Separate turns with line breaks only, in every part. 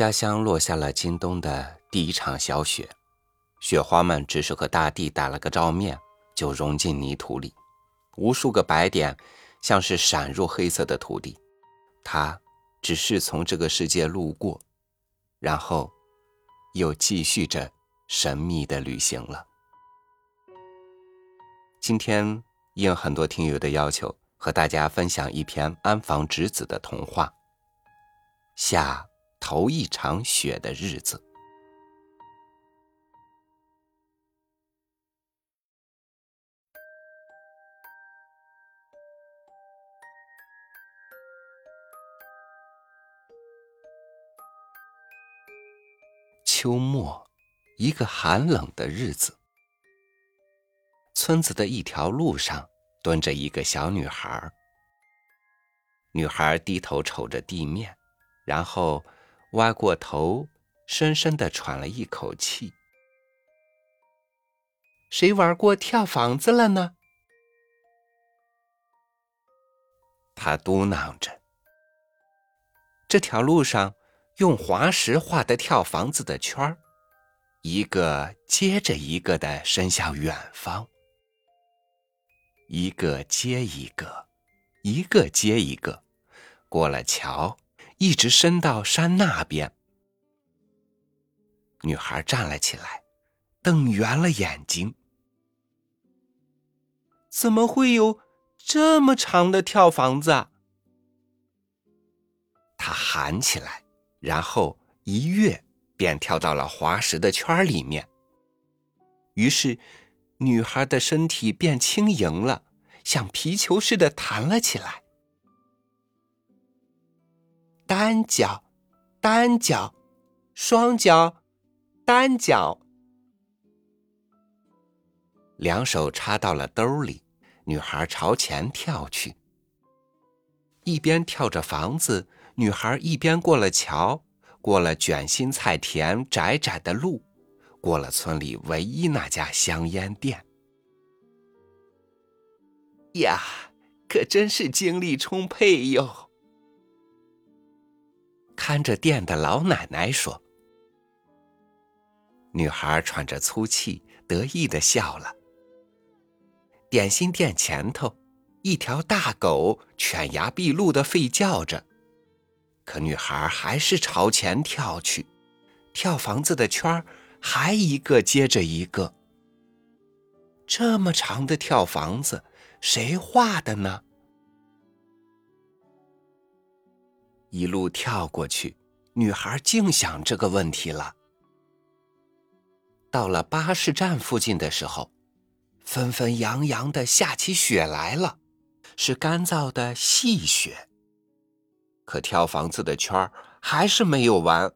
家乡落下了今冬的第一场小雪，雪花们只是和大地打了个照面，就融进泥土里。无数个白点，像是闪入黑色的土地。它只是从这个世界路过，然后又继续着神秘的旅行了。今天应很多听友的要求，和大家分享一篇安房直子的童话。下头一场雪的日子，秋末，一个寒冷的日子，村子的一条路上蹲着一个小女孩。女孩低头瞅着地面。然后，歪过头，深深的喘了一口气。谁玩过跳房子了呢？他嘟囔着。这条路上用滑石画的跳房子的圈儿，一个接着一个的伸向远方，一个接一个，一个接一个，过了桥。一直伸到山那边。女孩站了起来，瞪圆了眼睛。怎么会有这么长的跳房子？啊？她喊起来，然后一跃便跳到了滑石的圈里面。于是，女孩的身体变轻盈了，像皮球似的弹了起来。单脚，单脚，双脚，单脚，两手插到了兜里。女孩朝前跳去，一边跳着房子，女孩一边过了桥，过了卷心菜田窄窄的路，过了村里唯一那家香烟店。呀，可真是精力充沛哟！看着店的老奶奶说：“女孩喘着粗气，得意的笑了。”点心店前头，一条大狗犬牙毕露的吠叫着，可女孩还是朝前跳去，跳房子的圈儿还一个接着一个。这么长的跳房子，谁画的呢？一路跳过去，女孩净想这个问题了。到了巴士站附近的时候，纷纷扬扬的下起雪来了，是干燥的细雪。可跳房子的圈儿还是没有完，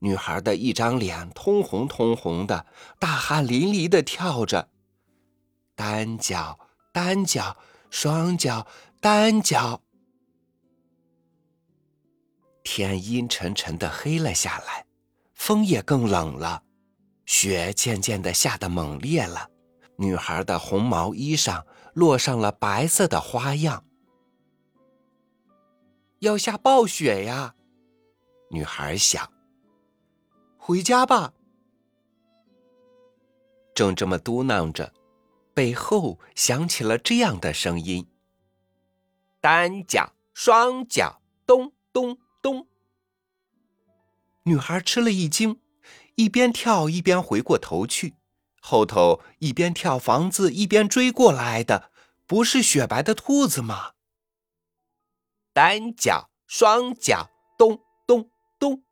女孩的一张脸通红通红的，大汗淋漓的跳着，单脚，单脚，双脚，单脚。天阴沉沉的黑了下来，风也更冷了，雪渐渐的下得猛烈了。女孩的红毛衣上落上了白色的花样，要下暴雪呀！女孩想。回家吧。正这么嘟囔着，背后响起了这样的声音：单脚，双脚，咚咚。咚！女孩吃了一惊，一边跳一边回过头去，后头一边跳房子一边追过来的，不是雪白的兔子吗？单脚双脚，咚咚咚！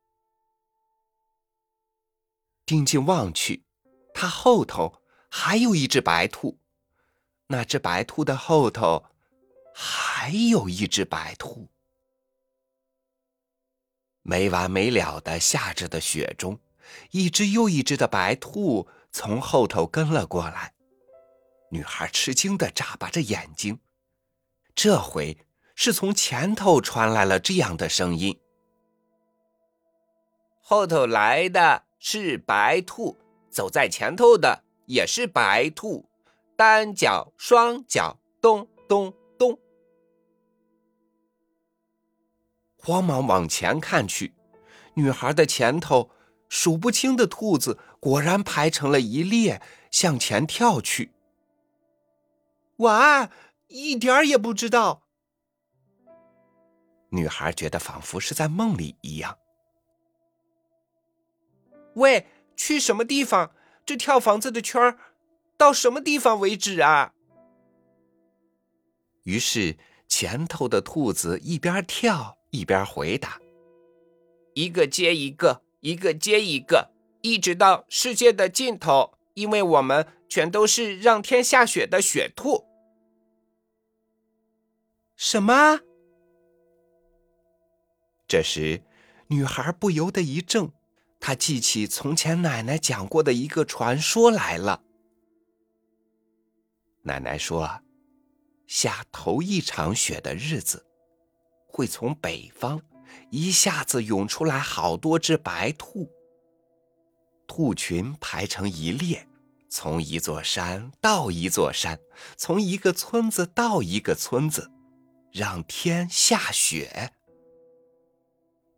定睛望去，它后头还有一只白兔，那只白兔的后头还有一只白兔。没完没了的下着的雪中，一只又一只的白兔从后头跟了过来。女孩吃惊的眨巴着眼睛，这回是从前头传来了这样的声音：“后头来的是白兔，走在前头的也是白兔，单脚双脚，咚咚。”慌忙往前看去，女孩的前头，数不清的兔子果然排成了一列，向前跳去。
晚安，一点儿也不知道。
女孩觉得仿佛是在梦里一样。
喂，去什么地方？这跳房子的圈儿，到什么地方为止啊？
于是前头的兔子一边跳一边回答：“
一个接一个，一个接一个，一直到世界的尽头。因为我们全都是让天下雪的雪兔。”
什么？这时，女孩不由得一怔，她记起从前奶奶讲过的一个传说来了。奶奶说，下头一场雪的日子，会从北方一下子涌出来好多只白兔，兔群排成一列，从一座山到一座山，从一个村子到一个村子，让天下雪。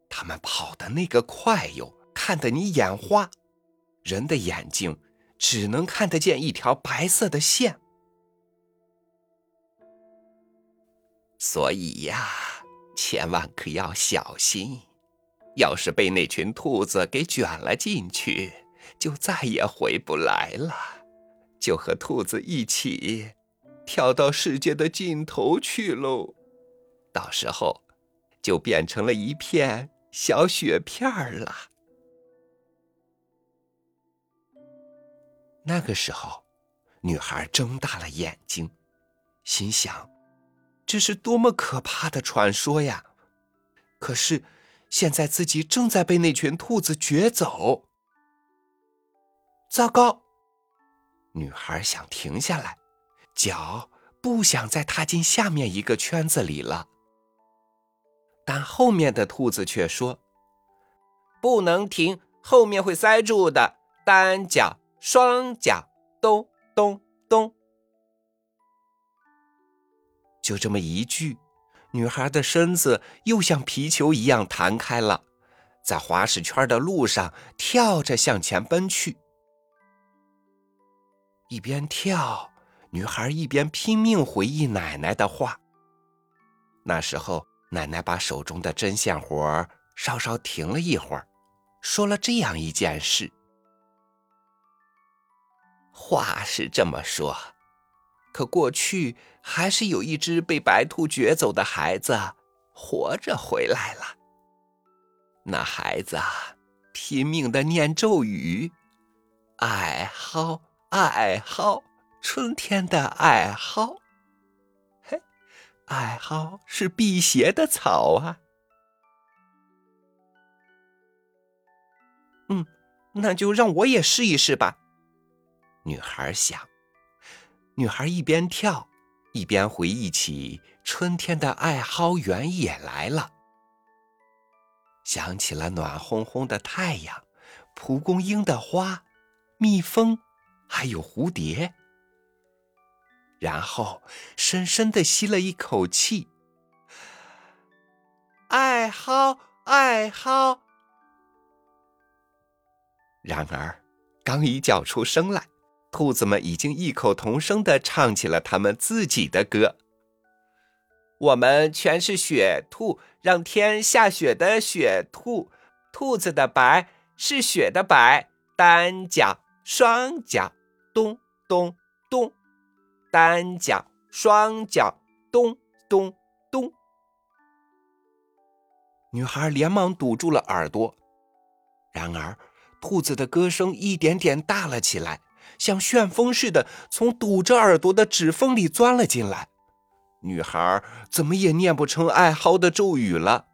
他们跑的那个快哟，看得你眼花，人的眼睛只能看得见一条白色的线。所以呀，千万可要小心，要是被那群兔子给卷了进去，就再也回不来了，就和兔子一起跳到世界的尽头去喽。到时候，就变成了一片。小雪片儿了。那个时候，女孩睁大了眼睛，心想：“这是多么可怕的传说呀！”可是，现在自己正在被那群兔子卷走。糟糕！女孩想停下来，脚不想再踏进下面一个圈子里了。但后面的兔子却说：“
不能停，后面会塞住的。单脚、双脚，咚咚
就这么一句，女孩的身子又像皮球一样弹开了，在滑石圈的路上跳着向前奔去。一边跳，女孩一边拼命回忆奶奶的话。那时候。奶奶把手中的针线活稍稍停了一会儿，说了这样一件事：话是这么说，可过去还是有一只被白兔掘走的孩子活着回来了。那孩子拼命的念咒语：“爱好，爱好，春天的爱好。”爱好是辟邪的草啊。嗯，那就让我也试一试吧。女孩想。女孩一边跳，一边回忆起春天的艾蒿原野来了，想起了暖烘烘的太阳、蒲公英的花、蜜蜂，还有蝴蝶。然后深深的吸了一口气，爱好爱好。然而，刚一叫出声来，兔子们已经异口同声的唱起了他们自己的歌。
我们全是雪兔，让天下雪的雪兔。兔子的白是雪的白，单脚双脚，咚咚咚。单脚、双脚，咚咚咚。
女孩连忙堵住了耳朵。然而，兔子的歌声一点点大了起来，像旋风似的从堵着耳朵的指缝里钻了进来。女孩怎么也念不成艾蒿的咒语了。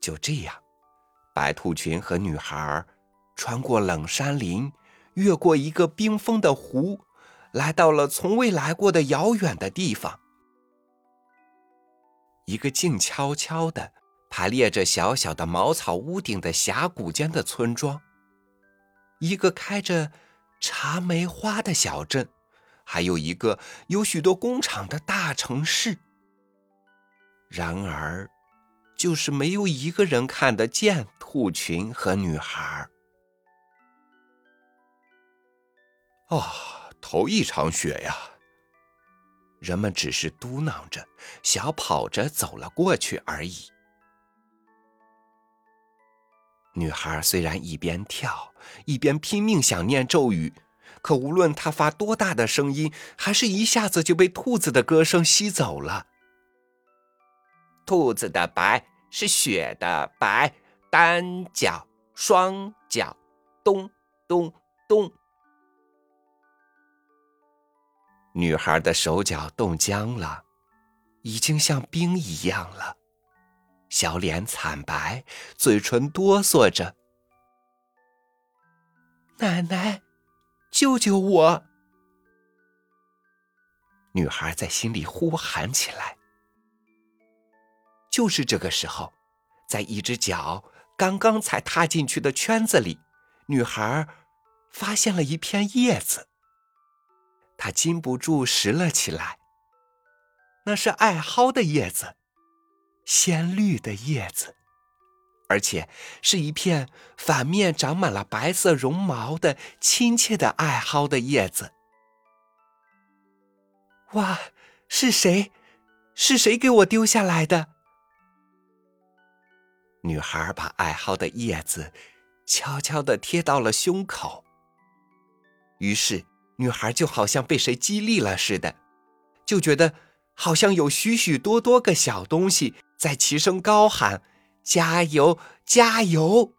就这样，白兔群和女孩穿过冷山林。越过一个冰封的湖，来到了从未来过的遥远的地方。一个静悄悄的、排列着小小的茅草屋顶的峡谷间的村庄，一个开着茶梅花的小镇，还有一个有许多工厂的大城市。然而，就是没有一个人看得见兔群和女孩。哦，头一场雪呀！人们只是嘟囔着，小跑着走了过去而已。女孩虽然一边跳一边拼命想念咒语，可无论她发多大的声音，还是一下子就被兔子的歌声吸走了。
兔子的白是雪的白，单脚双脚，咚咚咚。
女孩的手脚冻僵了，已经像冰一样了。小脸惨白，嘴唇哆嗦着。
奶奶，救救我！
女孩在心里呼喊起来。就是这个时候，在一只脚刚刚才踏进去的圈子里，女孩发现了一片叶子。她禁不住拾了起来。那是艾蒿的叶子。鲜绿的叶子，而且是一片反面长满了白色绒毛的亲切的艾蒿的叶子。哇，是谁？是谁给我丢下来的？女孩把艾蒿的叶子悄悄地贴到了胸口。于是，女孩就好像被谁激励了似的，就觉得好像有许许多多个小东西。在齐声高喊：“加油，加油！”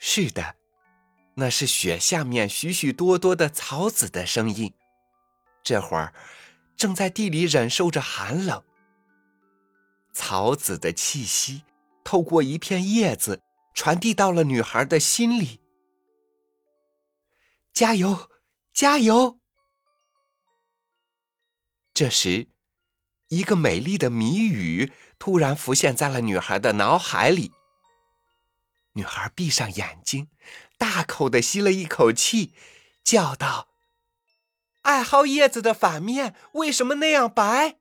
是的，那是雪下面许许多多的草籽的声音。这会儿，正在地里忍受着寒冷。草籽的气息透过一片叶子，传递到了女孩的心里。加油，加油！这时。一个美丽的谜语突然浮现在了女孩的脑海里。女孩闭上眼睛，大口的吸了一口气，叫道：“艾蒿叶子的反面为什么那样白？”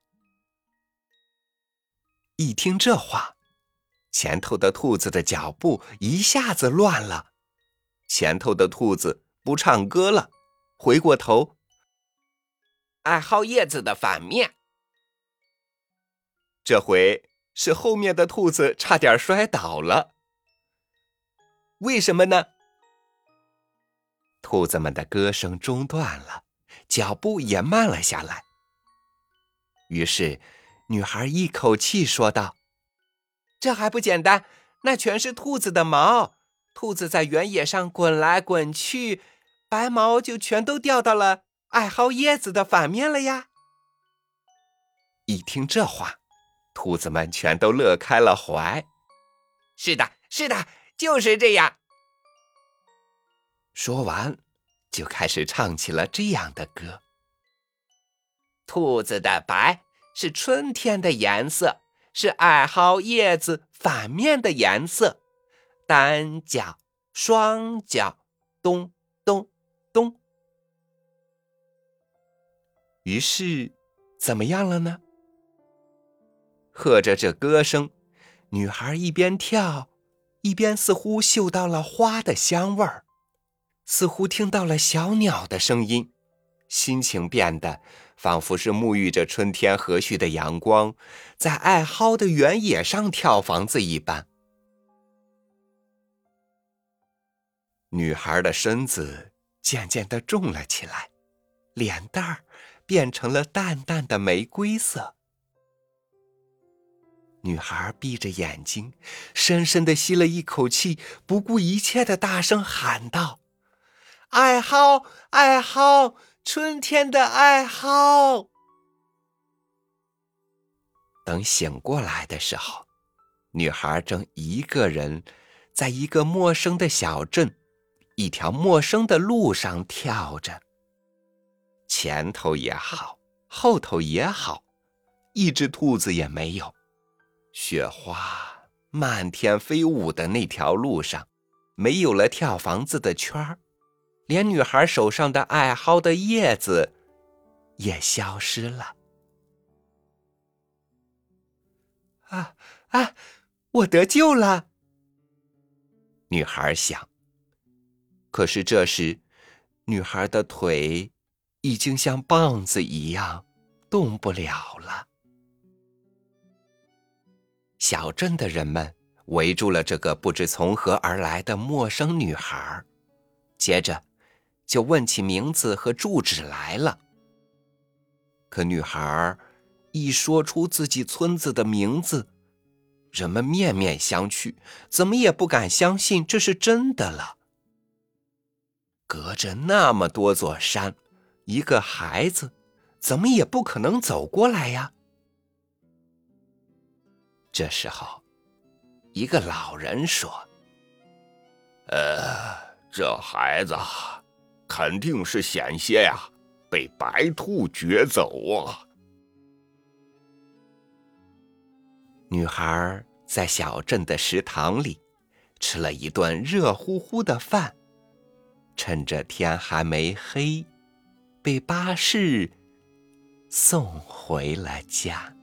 一听这话，前头的兔子的脚步一下子乱了。前头的兔子不唱歌了，回过头：“
艾蒿叶子的反面。”
这回是后面的兔子差点摔倒了。为什么呢？兔子们的歌声中断了，脚步也慢了下来。于是，女孩一口气说道：“
这还不简单？那全是兔子的毛。兔子在原野上滚来滚去，白毛就全都掉到了艾蒿叶子的反面了呀。”
一听这话。兔子们全都乐开了怀。
是的，是的，就是这样。
说完，就开始唱起了这样的歌：
兔子的白是春天的颜色，是艾蒿叶子反面的颜色。单脚，双脚，咚咚咚。
于是，怎么样了呢？和着这歌声，女孩一边跳，一边似乎嗅到了花的香味儿，似乎听到了小鸟的声音，心情变得仿佛是沐浴着春天和煦的阳光，在艾蒿的原野上跳房子一般。女孩的身子渐渐的重了起来，脸蛋儿变成了淡淡的玫瑰色。女孩闭着眼睛，深深的吸了一口气，不顾一切的大声喊道：“艾蒿，艾蒿，春天的艾蒿！”等醒过来的时候，女孩正一个人，在一个陌生的小镇，一条陌生的路上跳着。前头也好，后头也好，一只兔子也没有。雪花漫天飞舞的那条路上，没有了跳房子的圈儿，连女孩手上的艾蒿的叶子也消失了。啊啊！我得救了。女孩想。可是这时，女孩的腿已经像棒子一样动不了了。小镇的人们围住了这个不知从何而来的陌生女孩，接着就问起名字和住址来了。可女孩一说出自己村子的名字，人们面面相觑，怎么也不敢相信这是真的了。隔着那么多座山，一个孩子怎么也不可能走过来呀。这时候，一个老人说：“
呃，这孩子肯定是险些呀，被白兔掘走啊。”
女孩在小镇的食堂里吃了一顿热乎乎的饭，趁着天还没黑，被巴士送回了家。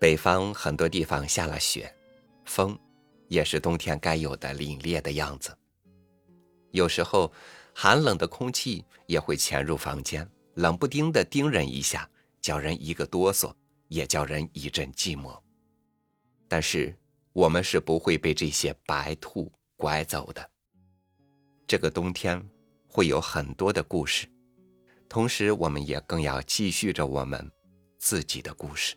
北方很多地方下了雪，风也是冬天该有的凛冽的样子。有时候，寒冷的空气也会潜入房间，冷不丁的叮人一下，叫人一个哆嗦，也叫人一阵寂寞。但是，我们是不会被这些白兔拐走的。这个冬天会有很多的故事，同时，我们也更要继续着我们自己的故事。